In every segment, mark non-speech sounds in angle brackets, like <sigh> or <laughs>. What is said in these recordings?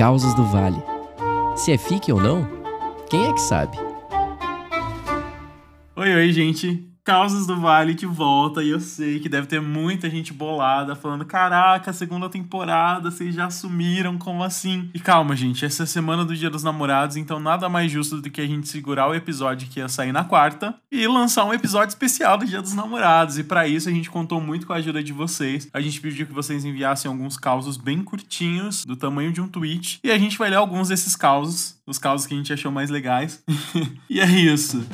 Causas do Vale. Se é fique ou não, quem é que sabe? Oi, oi, gente. Causas do Vale de volta e eu sei que deve ter muita gente bolada falando: caraca, segunda temporada, vocês já assumiram, como assim? E calma, gente, essa é a semana do Dia dos Namorados, então nada mais justo do que a gente segurar o episódio que ia sair na quarta e lançar um episódio especial do Dia dos Namorados. E para isso a gente contou muito com a ajuda de vocês. A gente pediu que vocês enviassem alguns causos bem curtinhos, do tamanho de um tweet, e a gente vai ler alguns desses causos, os causos que a gente achou mais legais. <laughs> e é isso.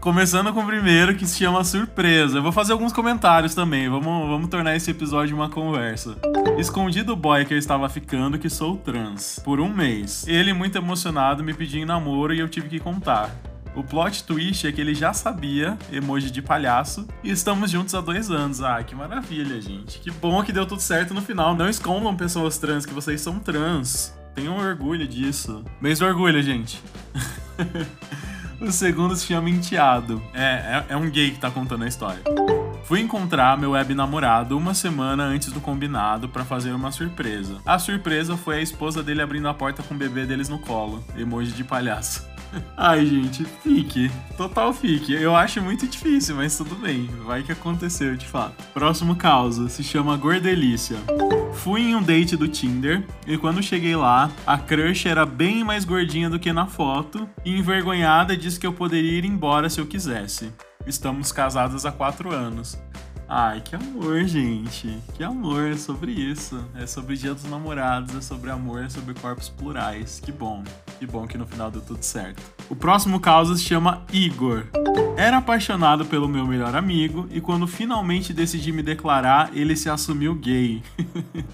Começando com o primeiro, que se chama Surpresa. Eu vou fazer alguns comentários também. Vamos, vamos tornar esse episódio uma conversa. Escondi do boy que eu estava ficando que sou trans. Por um mês. Ele, muito emocionado, me pediu em namoro e eu tive que contar. O plot twist é que ele já sabia, emoji de palhaço, e estamos juntos há dois anos. Ah, que maravilha, gente. Que bom que deu tudo certo no final. Não escondam pessoas trans, que vocês são trans. Tenham orgulho disso. Mês do orgulho, gente. <laughs> O segundo se chama Enteado. É, é, é, um gay que tá contando a história. Fui encontrar meu web namorado uma semana antes do combinado para fazer uma surpresa. A surpresa foi a esposa dele abrindo a porta com o bebê deles no colo. Emoji de palhaço. <laughs> Ai, gente, fique. Total fique. Eu acho muito difícil, mas tudo bem. Vai que aconteceu, de fato. Próximo caso se chama Gordelícia. Fui em um date do Tinder e quando cheguei lá, a crush era bem mais gordinha do que na foto e envergonhada disse que eu poderia ir embora se eu quisesse. Estamos casados há quatro anos. Ai, que amor, gente. Que amor, é sobre isso. É sobre Dia dos Namorados, é sobre amor, é sobre corpos plurais. Que bom. Que bom que no final deu tudo certo. O próximo caso se chama Igor. Era apaixonado pelo meu melhor amigo e quando finalmente decidi me declarar, ele se assumiu gay.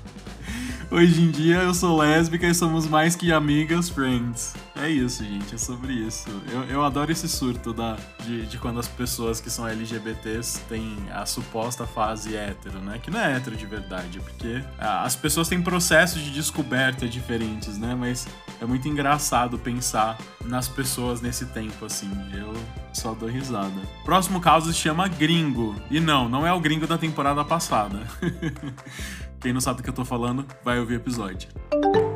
<laughs> Hoje em dia eu sou lésbica e somos mais que amigas, friends. É isso, gente, é sobre isso. Eu, eu adoro esse surto da, de, de quando as pessoas que são LGBTs têm a suposta fase hétero, né? Que não é hétero de verdade, porque ah, as pessoas têm processos de descoberta diferentes, né? Mas é muito engraçado pensar nas pessoas nesse tempo, assim. Eu só dou risada. Próximo caso se chama Gringo. E não, não é o gringo da temporada passada. <laughs> Quem não sabe do que eu tô falando, vai ouvir o episódio.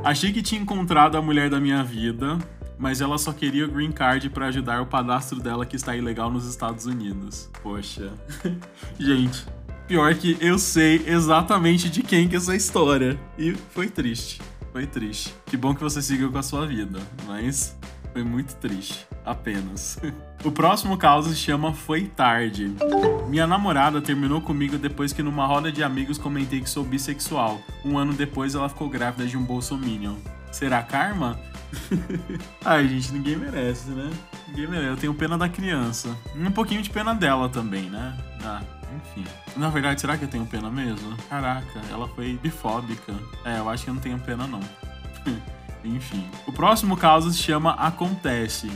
Achei que tinha encontrado a mulher da minha vida, mas ela só queria o green card para ajudar o padastro dela que está ilegal nos Estados Unidos. Poxa. <laughs> Gente, pior que eu sei exatamente de quem que é essa história. E foi triste. Foi triste. Que bom que você seguiu com a sua vida, mas foi muito triste. Apenas. <laughs> O próximo caso se chama Foi Tarde. Minha namorada terminou comigo depois que numa roda de amigos comentei que sou bissexual. Um ano depois ela ficou grávida de um bolsominion. Será karma? Ai, gente, ninguém merece, né? Ninguém merece. Eu tenho pena da criança. Um pouquinho de pena dela também, né? Ah, enfim. Na verdade, será que eu tenho pena mesmo? Caraca, ela foi bifóbica. É, eu acho que eu não tenho pena, não. <laughs> Enfim. O próximo caso se chama Acontece.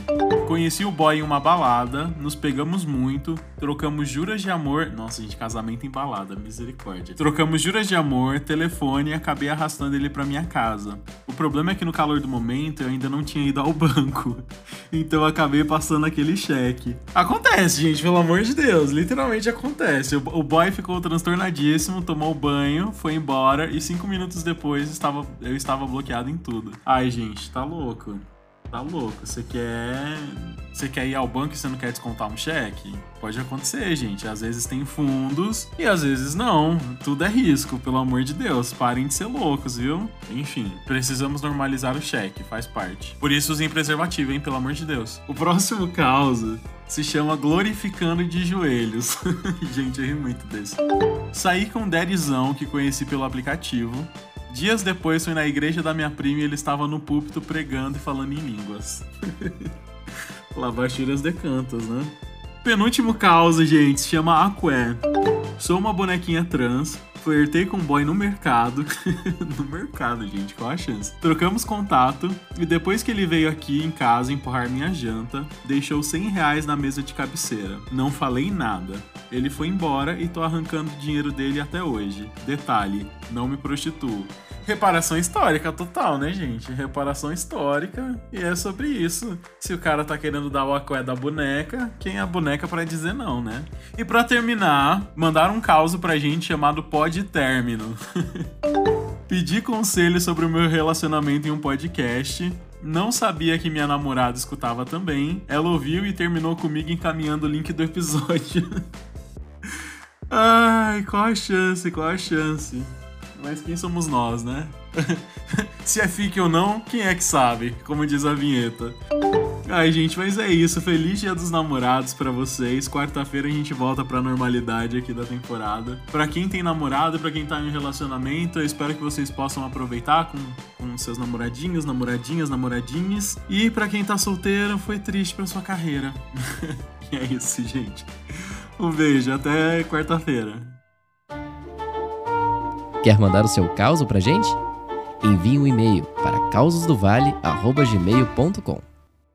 Conheci o boy em uma balada, nos pegamos muito, trocamos juras de amor. Nossa, gente, casamento em balada, misericórdia. Trocamos juras de amor, telefone e acabei arrastando ele pra minha casa. O problema é que no calor do momento eu ainda não tinha ido ao banco. <laughs> Então eu acabei passando aquele cheque. Acontece, gente, pelo amor de Deus. Literalmente acontece. O boy ficou transtornadíssimo, tomou banho, foi embora e cinco minutos depois estava, eu estava bloqueado em tudo. Ai, gente, tá louco. Tá louco. Você quer. Você quer ir ao banco e você não quer descontar um cheque? Pode acontecer, gente. Às vezes tem fundos e às vezes não. Tudo é risco, pelo amor de Deus. Parem de ser loucos, viu? Enfim, precisamos normalizar o cheque, faz parte. Por isso usem preservativo, hein? Pelo amor de Deus. O próximo caso se chama Glorificando de Joelhos. <laughs> gente, eu ri muito desse. Saí com um daddyzão que conheci pelo aplicativo. Dias depois fui na igreja da minha prima e ele estava no púlpito pregando e falando em línguas. <laughs> Lavachuras de cantos, né? Penúltimo caos, gente, se chama Aqué. Sou uma bonequinha trans, flertei com um boy no mercado. <laughs> no mercado, gente, qual a chance? Trocamos contato e depois que ele veio aqui em casa empurrar minha janta, deixou 100 reais na mesa de cabeceira. Não falei nada. Ele foi embora e tô arrancando dinheiro dele até hoje. Detalhe, não me prostituo. Reparação histórica total, né, gente? Reparação histórica e é sobre isso. Se o cara tá querendo dar o aqué da boneca, quem é a boneca para dizer não, né? E para terminar, mandaram um caos pra gente chamado Pod Término. <laughs> Pedi conselho sobre o meu relacionamento em um podcast. Não sabia que minha namorada escutava também. Ela ouviu e terminou comigo encaminhando o link do episódio. <laughs> Ai, qual a chance? Qual a chance? Mas quem somos nós, né? <laughs> Se é fique ou não, quem é que sabe? Como diz a vinheta. Ai, gente, mas é isso. Feliz Dia dos Namorados para vocês. Quarta-feira a gente volta pra normalidade aqui da temporada. Para quem tem namorado, para quem tá em relacionamento, eu espero que vocês possam aproveitar com, com seus namoradinhos, namoradinhas, namoradinhas. E para quem tá solteiro, foi triste pra sua carreira. <laughs> e é isso, gente. Um beijo, até quarta-feira. Quer mandar o seu caos pra gente? Envie um e-mail para causosdovale.gmail.com